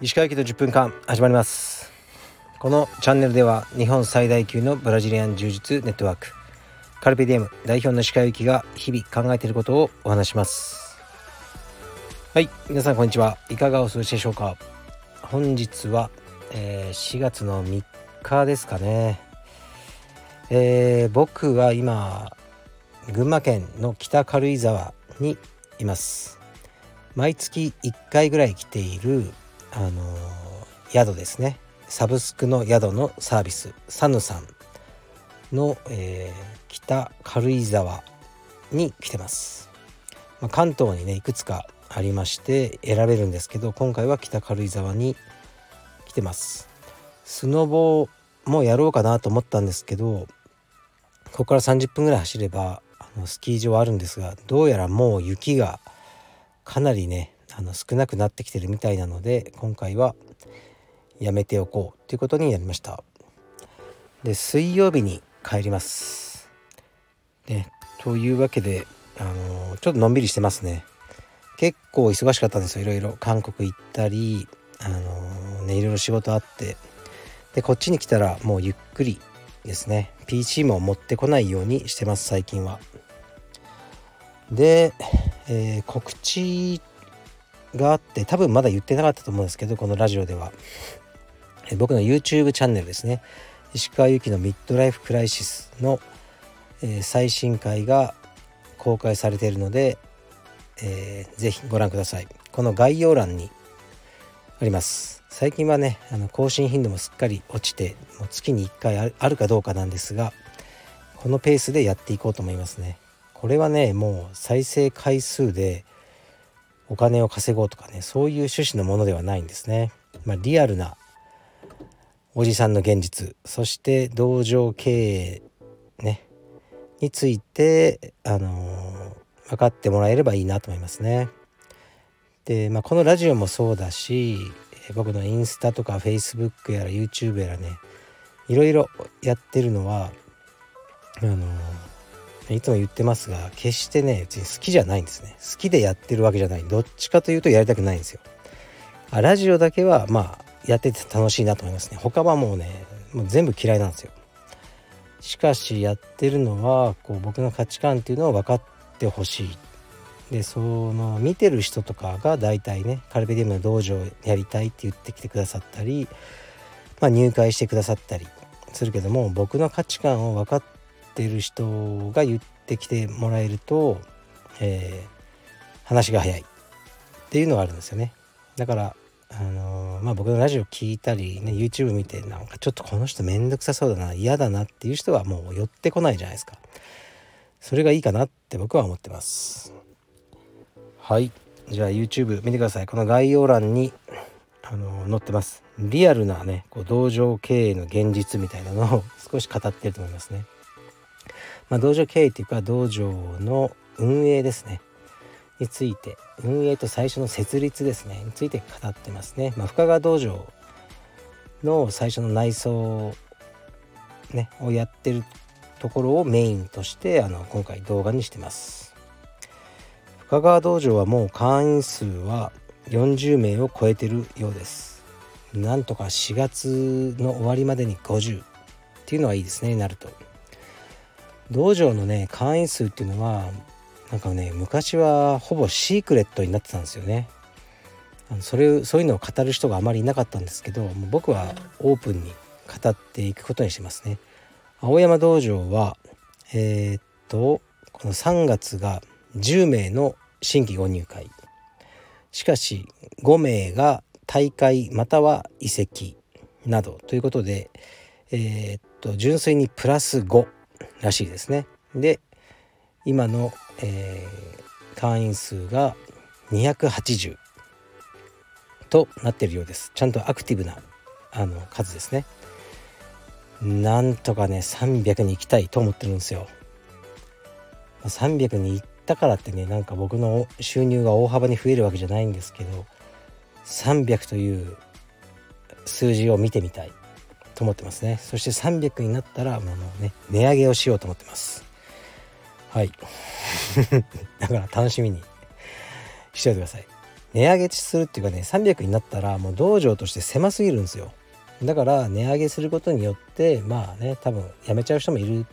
石川駅の10分間始まります。このチャンネルでは日本最大級のブラジリアン柔術ネットワークカルペディエム代表の石川由紀が日々考えていることをお話します。はい皆さんこんにちは。いかがお過ごしでしょうか。本日は、えー、4月の3日ですかね。えー、僕は今群馬県の北軽井沢にいます。毎月1回ぐらい来ているあのー、宿ですね。サブスクの宿のサービスサヌさんの、えー、北軽井沢に来てます、まあ、関東にねいくつかありまして選べるんですけど今回は北軽井沢に来てます。スノボもやろうかなと思ったんですけどここから30分ぐらい走ればスキー場あるんですがどうやらもう雪がかなりねあの少なくなってきてるみたいなので今回はやめておこうということになりました。で水曜日に帰ります。ねというわけであのちょっとのんびりしてますね。結構忙しかったんですよいろいろ。韓国行ったりあのねいろいろ仕事あって。でこっちに来たらもうゆっくりですね。PC も持ってこないようにしてます最近は。で、えー、告知があって多分まだ言ってなかったと思うんですけどこのラジオでは、えー、僕の YouTube チャンネルですね。石川由紀のミッドライフクライシスの、えー、最新回が公開されているので、えー、ぜひご覧ください。この概要欄にあります。最近はねあの更新頻度もすっかり落ちてもう月に1回あるかどうかなんですがこのペースでやっていこうと思いますね。これはねもう再生回数でお金を稼ごうとかねそういう趣旨のものではないんですね、まあ、リアルなおじさんの現実そして道場経営ねについてあのー、分かってもらえればいいなと思いますね。で、まあ、このラジオもそうだし僕のインスタとかフェイスブックやら YouTube やらねいろいろやってるのはあのー、いつも言ってますが決してね別に好きじゃないんですね。好きでやってるわけじゃない。どっちかというとやりたくないんですよ。あラジオだけはまあやってて楽しいなと思いますね。他はもうねもう全部嫌いなんですよ。しかしやってるのはこう僕の価値観っていうのを分かってほしい。でその見てる人とかが大体ねカルペディウムの道場やりたいって言ってきてくださったり、まあ、入会してくださったりするけども僕の価値観を分かっててる人が言ってきてもらえると、えー、話が早いっていうのがあるんですよね。だからあのー、まあ僕のラジオ聞いたりね YouTube 見てなんかちょっとこの人めんどくさそうだな嫌だなっていう人はもう寄ってこないじゃないですか。それがいいかなって僕は思ってます。はい。じゃあ YouTube 見てください。この概要欄にあのー、載ってます。リアルなねこう道場経営の現実みたいなのを少し語ってると思いますね。まあ、道場経営っていうか道場の運営ですね。について運営と最初の設立ですね。について語ってますね、まあ、深川道場の最初の内装、ね、をやってるところをメインとしてあの今回動画にしてます。深川道場はもう会員数は40名を超えてるようです。なんとか4月の終わりまでに50っていうのはいいですねなると。道場のね会員数っていうのはなんかね昔はほぼシークレットになってたんですよね。あのそれそういうのを語る人があまりいなかったんですけど僕はオープンに語っていくことにしてますね。青山道場はえー、っとこの3月が10名の新規ご入会。しかし5名が大会または移籍などということでえー、っと純粋にプラス5らしいですね。で今の、えー、会員数が280となってるようです。ちゃんとアクティブなあの数ですね。なんとかね300に行きたいと思ってるんですよ。300に行ったからってねなんか僕の収入が大幅に増えるわけじゃないんですけど300という数字を見てみたい。と思ってますね。そして300になったらもうね値上げをしようと思ってます。はい。だから楽しみにしておいてください。値上げするっていうかね300になったらもう道場として狭すぎるんですよ。だから値上げすることによってまあね多分やめちゃう人もいる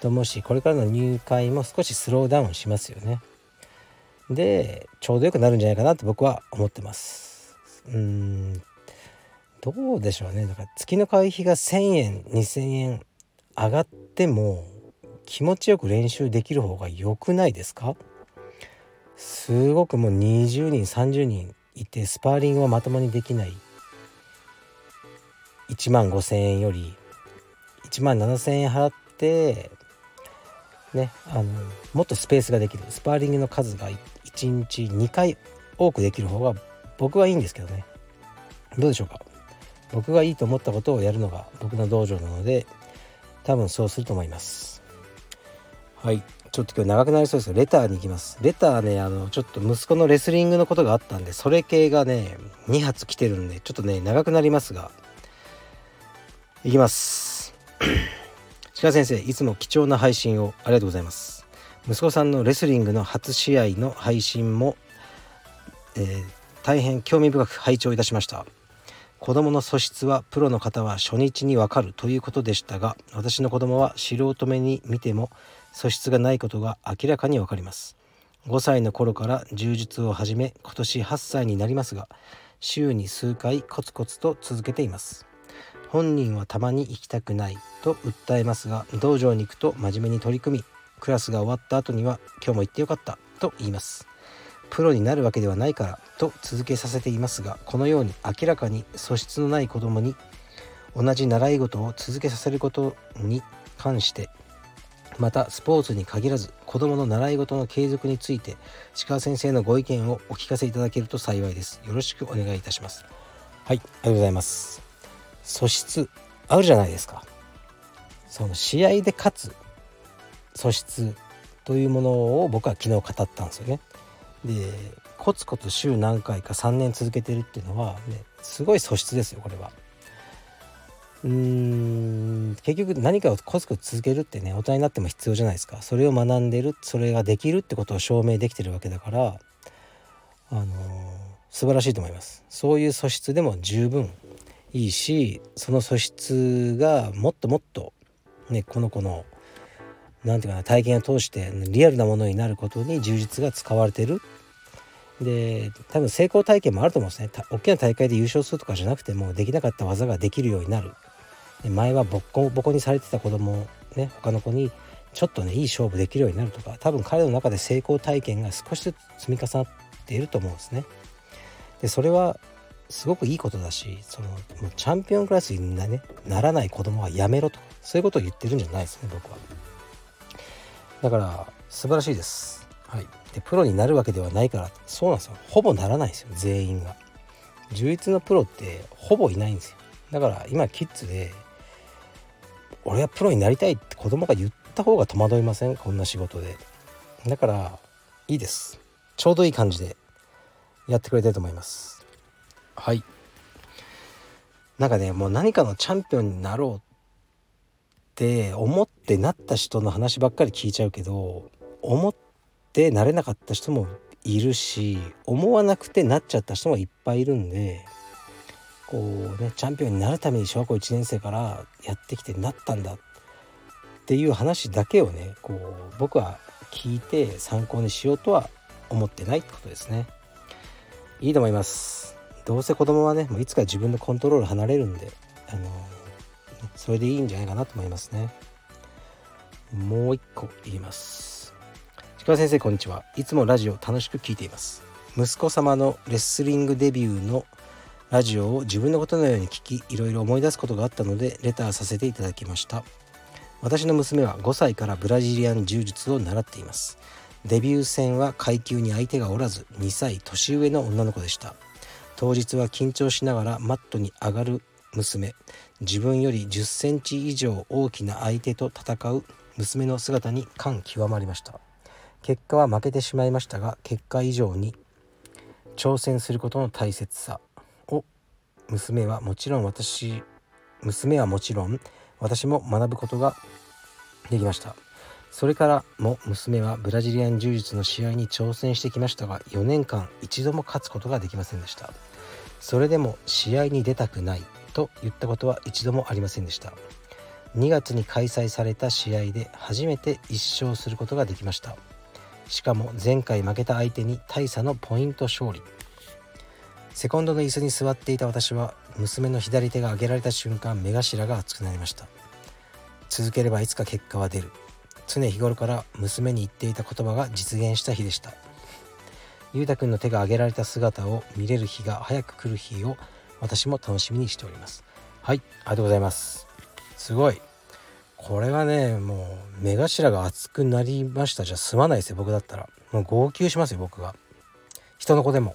と思うしこれからの入会も少しスローダウンしますよね。でちょうどよくなるんじゃないかなって僕は思ってます。うんどうでしょうね。だから月の会費が1,000円2,000円上がっても気持ちよく練習できる方が良くないですか？すごくもう20人30人いてスパーリングはまともにできない。1万5,000円より1万7,000円払ってねあのもっとスペースができる。スパーリングの数が1日2回多くできる方が僕はいいんですけどね。どうでしょうか？僕がいいと思ったことをやるのが僕の道場なので多分そうすると思います。はい。ちょっと今日長くなりそうですレターに行きます。レターねあのちょっと息子のレスリングのことがあったんでそれ系がね2発来てるんでちょっとね長くなりますが。いきます。鹿先生いつも貴重な配信をありがとうございます。息子さんのレスリングの初試合の配信も、えー、大変興味深く拝聴いたしました。子供の素質はプロの方は初日にわかるということでしたが私の子供は素人目に見ても素質がないことが明らかにわかります。5歳の頃から柔術を始め今年8歳になりますが週に数回コツコツと続けています。本人はたまに行きたくないと訴えますが道場に行くと真面目に取り組みクラスが終わった後には今日も行ってよかったと言います。プロになるわけではないからと続けさせていますがこのように明らかに素質のない子供に同じ習い事を続けさせることに関してまたスポーツに限らず子供の習い事の継続について鹿先生のご意見をお聞かせいただけると幸いです。よろしくお願いいたします。はいありがとうございます。素質あるじゃないですか。その試合で勝つ素質というものを僕は昨日語ったんですよね。でコツコツ週何回か3年続けてるっていうのは、ね、すごい素質ですよこれは。うーん結局何かをコツコツ続けるってね大人になっても必要じゃないですかそれを学んでるそれができるってことを証明できてるわけだからあのー、素晴らしいと思いますそういう素質でも十分いいしその素質がもっともっとねこの子の何て言うかな体験を通してリアルなものになることに充実が使われてる。で多分成功体験もあると思うんですね。大きな大会で優勝するとかじゃなくてもできなかった技ができるようになる。前はボッコボコにされてた子供ね他の子にちょっとねいい勝負できるようになるとか多分彼の中で成功体験が少しずつ積み重なっていると思うんですね。でそれはすごくいいことだしそのもうチャンピオンクラスにな,、ね、ならない子供はやめろとそういうことを言ってるんじゃないですね僕は。だから素晴らしいです。はい、でプロになるわけではないからそうなんですよほぼならないですよ全員が。充実のプロってほぼいないんですよ。だから今キッズで俺はプロになりたいって子供が言った方が戸惑いません？こんな仕事で。だからいいです。ちょうどいい感じでやってくれてると思います。はい。なんかねもう何かのチャンピオンになろうって思ってなった人の話ばっかり聞いちゃうけど思ってなれなかった人もいるし思わなくてなっちゃった人もいっぱいいるんでこうねチャンピオンになるために小学校1年生からやってきてなったんだっていう話だけをねこう僕は聞いて参考にしようとは思ってないってことですね。いいと思います。どうせ子供はねもういつか自分のコントロール離れるんであのそれでいいんじゃないかなと思いますね。もう一個言います。鹿先生こんにちは。いつもラジオ楽しく聞いています。息子様のレスリングデビューのラジオを自分のことのように聞きいろいろ思い出すことがあったのでレターさせていただきました。私の娘は5歳からブラジリアン柔術を習っています。デビュー戦は階級に相手がおらず2歳年上の女の子でした。当日は緊張しながらマットに上がる娘。自分より10センチ以上大きな相手と戦う娘の姿に感極まりました。結果は負けてしまいましたが結果以上に挑戦することの大切さを娘はもちろん私娘はもちろん私も学ぶことができました。それからも娘はブラジリアン柔術の試合に挑戦してきましたが4年間一度も勝つことができませんでした。それでも試合に出たくない。と言ったことは一度もありませんでした。2月に開催された試合で初めて1勝することができました。しかも前回負けた相手に大差のポイント勝利。セコンドの椅子に座っていた私は娘の左手が上げられた瞬間目頭が熱くなりました。続ければいつか結果は出る。常日頃から娘に言っていた言葉が実現した日でした。ゆうたくんの手が挙げられた姿を見れる日が早く来る日を私も楽しみにしております。はいありがとうございます。すごい。これはねもう目頭が熱くなりました。じゃ済まないですよ僕だったら。もう号泣しますよ僕が。人の子でも。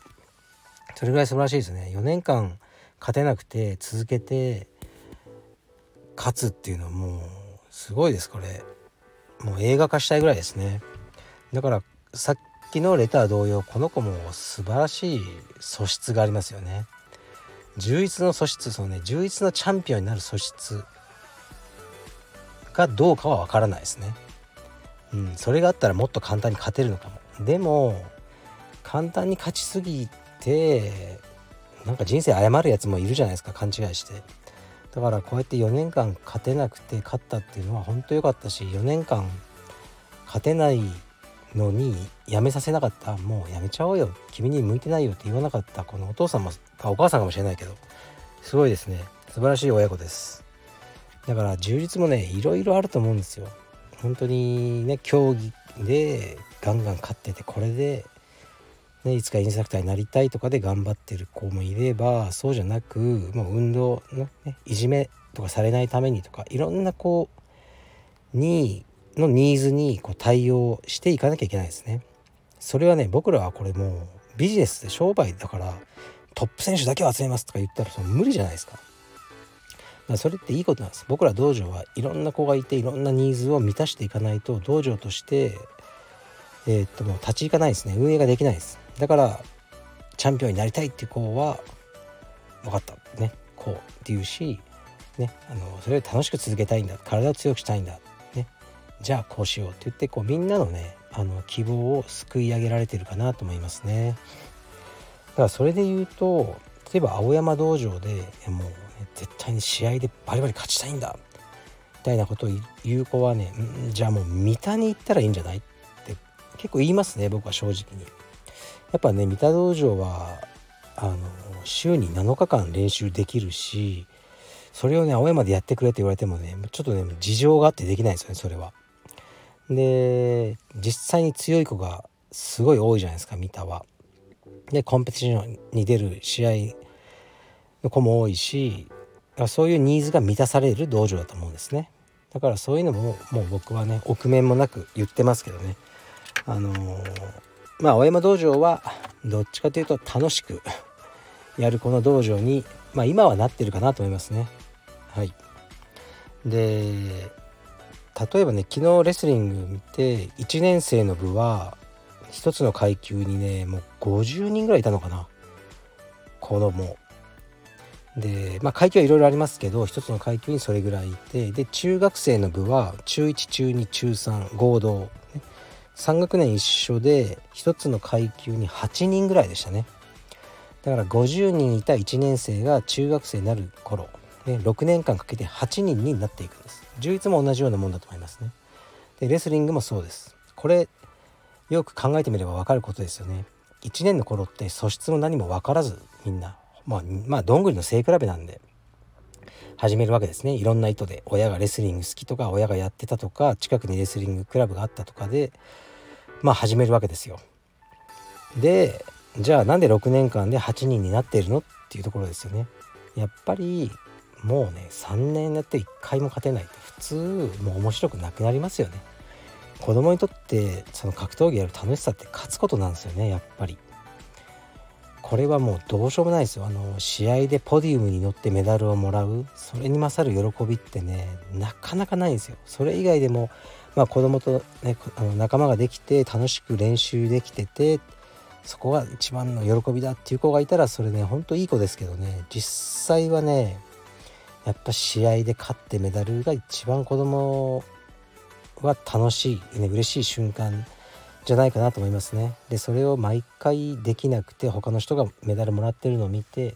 それぐらい素晴らしいですね。4年間勝てなくて続けて勝つっていうのはもうすごいですこれ。もう映画化したいぐらいですね。だからさっきのレター同様この子も素晴らしい素質がありますよね。充実の素質そのね充実のチャンピオンになる素質がどうかは分からないですね。うんそれがあったらもっと簡単に勝てるのかも。でも簡単に勝ちすぎてなんか人生謝るやつもいるじゃないですか勘違いして。だからこうやって4年間勝てなくて勝ったっていうのは本当良かったし4年間勝てないのにやめさせなかった。もうやめちゃおうよ。君に向いてないよって言わなかった。このお父さんもお母さんかもしれないけど。すごいですね。素晴らしい親子です。だから充実もねいろいろあると思うんですよ。本当にね競技でガンガン勝っててこれでね、いつかインストラクターになりたいとかで頑張ってる子もいればそうじゃなくもう運動の、ね、いじめとかされないためにとかいろんな子にのニーズにこう対応していかなきゃいけないですね。それはね僕らはこれもうビジネスで商売だからトップ選手だけを集めますとか言ったらその無理じゃないですか。だからそれっていいことなんです。僕ら道場はいろんな子がいていろんなニーズを満たしていかないと道場としてえー、っともう立ち行かないですね。運営ができないです。だからチャンピオンになりたいっていう子は分かった。ね。こうっていうし、ね、あのそれを楽しく続けたいんだ。体を強くしたいんだ、じゃあこうしようって言ってこうみんなのねあの希望をすくい上げられてるかなと思いますね。だからそれで言うと例えば青山道場でもう、ね、絶対に試合でバリバリ勝ちたいんだみたいなことを言う子はねじゃあもう三田に行ったらいいんじゃないって結構言いますね僕は正直に。やっぱね三田道場はあの週に7日間練習できるしそれをね青山でやってくれって言われてもねちょっとね事情があってできないですよねそれは。で実際に強い子がすごい多いじゃないですか三田は。でコンペティションに出る試合の子も多いしそういうニーズが満たされる道場だと思うんですね。だからそういうのももう僕はね臆面もなく言ってますけどねあのーまあ青山道場はどっちかというと楽しくやるこの道場に、まあ、今はなってるかなと思いますね。はい、で例えばね昨日レスリング見て1年生の部は1つの階級にねもう50人ぐらいいたのかな。子供。でまあ階級はいろいろありますけど1つの階級にそれぐらいいてで中学生の部は中1中2中3合同、ね、3学年一緒で1つの階級に8人ぐらいでしたね。だから50人いた1年生が中学生になる頃、ね、6年間かけて8人になっていくんです。充実も同じようなもんだと思いますね。でレスリングもそうです。これよく考えてみれば分かることですよね。1年の頃って素質も何も分からずみんな。まあまあどんぐりの背比べなんで始めるわけですね。いろんな意図で。親がレスリング好きとか親がやってたとか近くにレスリングクラブがあったとかでまあ始めるわけですよ。でじゃあなんで6年間で8人になっているの？っていうところですよね。やっぱりもうね3年やって1回も勝てないって普通もう面白くなくなりますよね。子供にとってその格闘技やる楽しさって勝つことなんですよねやっぱり。これはもうどうしようもないですよあの試合でポディウムに乗ってメダルをもらうそれに勝る喜びってねなかなかないんですよそれ以外でもまあ子供とねあの仲間ができて楽しく練習できててそこが一番の喜びだっていう子がいたらそれねほんといい子ですけどね実際はねやっぱ試合で勝ってメダルが一番子供は楽しい、ね、嬉しい瞬間じゃないかなと思いますね。でそれを毎回できなくて他の人がメダルもらってるのを見て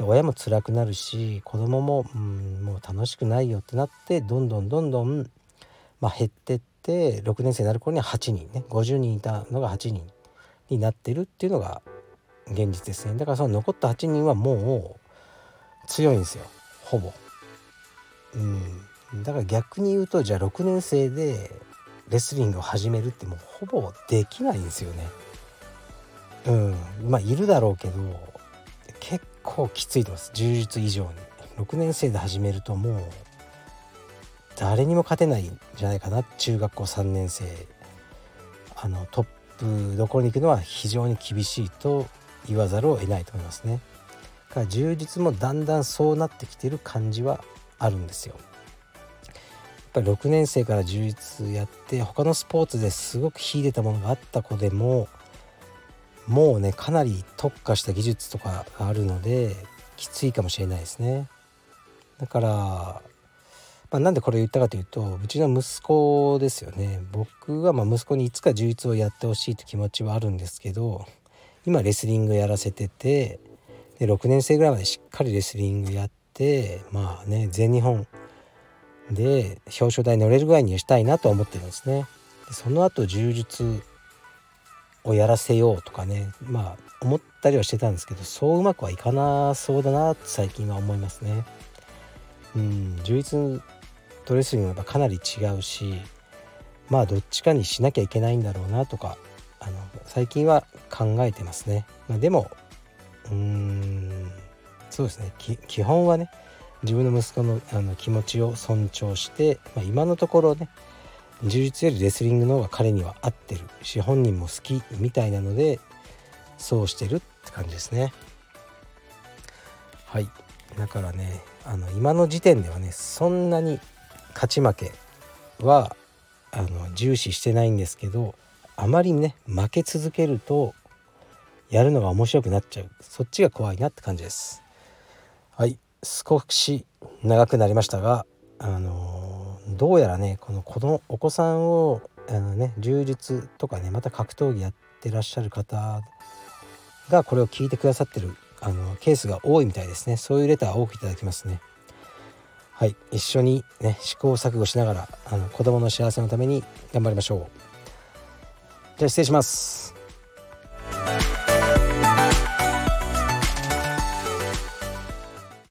親も辛くなるし子供もうんもう楽しくないよってなってどんどんどんどん、まあ、減ってって6年生になる頃には8人ね。50人いたのが8人になってるっていうのが現実ですね。だからその残った8人はもう強いんですよ。ほぼ。うんだから逆に言うとじゃあ6年生でレスリングを始めるってもうほぼできないんですよね。うんまあいるだろうけど結構きついと思います柔術以上に6年生で始めるともう誰にも勝てないんじゃないかな中学校3年生あのトップどころに行くのは非常に厳しいと言わざるを得ないと思いますね。から充実もだんだんそうなってきてる感じはあるんですよ。やっぱり6年生から充実やって他のスポーツですごく秀でたものがあった子でももうねかなり特化した技術とかがあるのできついかもしれないですね。だから、まあ、なんでこれ言ったかというとうちの息子ですよね僕はま息子にいつか充実をやってほしいという気持ちはあるんですけど今レスリングやらせててで6年生ぐらいまでしっかりレスリングやってまあね全日本で表彰台に乗れるぐらいにしたいなと思ってるんですね。でその後柔術をやらせようとかねまあ思ったりはしてたんですけどそううまくはいかなそうだなって最近は思いますね。うん充実とレスリングはかなり違うしまあどっちかにしなきゃいけないんだろうなとかあの最近は考えてますね。まあ、でもうーん。そうですね。基本はね自分の息子のあの気持ちを尊重して、まあ、今のところね充実よりレスリングの方が彼には合ってる。し本人も好きみたいなのでそうしてるって感じですね。はい。だからねあの今の時点ではねそんなに勝ち負けはあの重視してないんですけどあまりね負け続けるとやるのが面白くなっちゃう。そっちが怖いなって感じです。はい。少し長くなりましたがあの、どうやらねこの子供お子さんをあのね柔術とかねまた格闘技やってらっしゃる方がこれを聞いてくださってるあのケースが多いみたいですね。そういうレター多くいただきますね。はい。一緒にね試行錯誤しながらあの子供の幸せのために頑張りましょう。じゃあ失礼します。